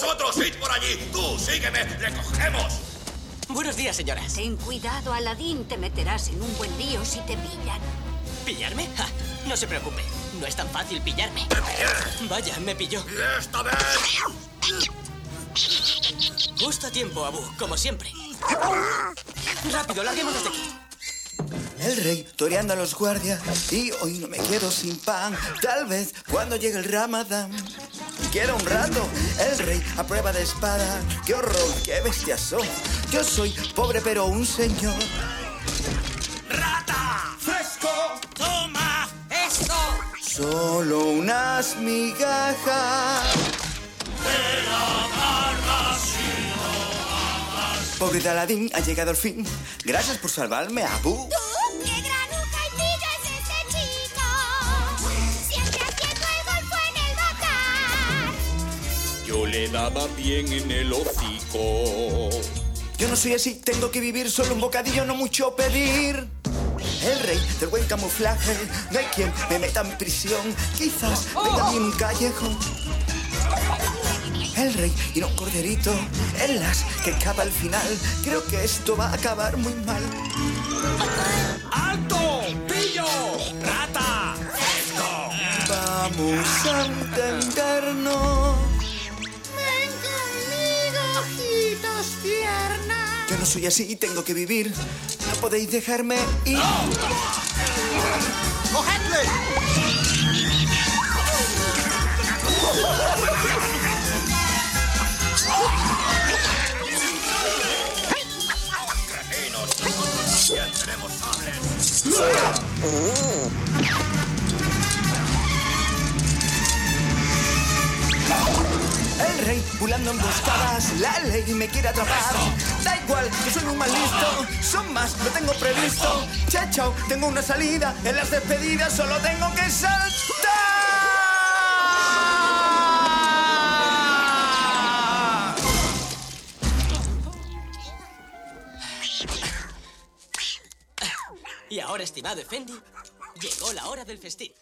Vosotros, id por allí. Tú, sígueme. Le cogemos. Buenos días, señoras. Ten cuidado, Aladín. Te meterás en un buen lío si te pillan. ¿Pillarme? Ja, no se preocupe. No es tan fácil pillarme. Vaya, me pilló. Y esta vez... Justo a tiempo, Abu, como siempre. Rápido, larguémonos de aquí. El rey toreando a los guardias y hoy no me quedo sin pan. Tal vez cuando llegue el ramadán. Quiero un rato, el rey a prueba de espada. ¡Qué horror, qué bestiazo! Yo soy pobre pero un señor. ¡Rata! ¡Fresco! ¡Toma! ¡Esto! Solo unas migajas. Pobre de Aladín, ha llegado el fin. Gracias por salvarme, Abu. Le daba bien en el hocico. Yo no soy así, tengo que vivir solo un bocadillo, no mucho pedir. El rey del buen camuflaje, no hay quien me meta en prisión. Quizás venga a mí un callejón. El rey y no un corderito, en las que acaba al final. Creo que esto va a acabar muy mal. ¡Alto! ¡Pillo! ¡Rata! Vamos a entendernos. No soy así, tengo que vivir. No podéis dejarme ir. ¡Bien, tenemos sables! El rey pulando emboscadas, la ley me quiere atrapar. Da igual, yo soy un mal listo, son más, lo tengo previsto. Chao, chao, tengo una salida, en las despedidas solo tengo que saltar. Y ahora, estimado Effendi, llegó la hora del festín.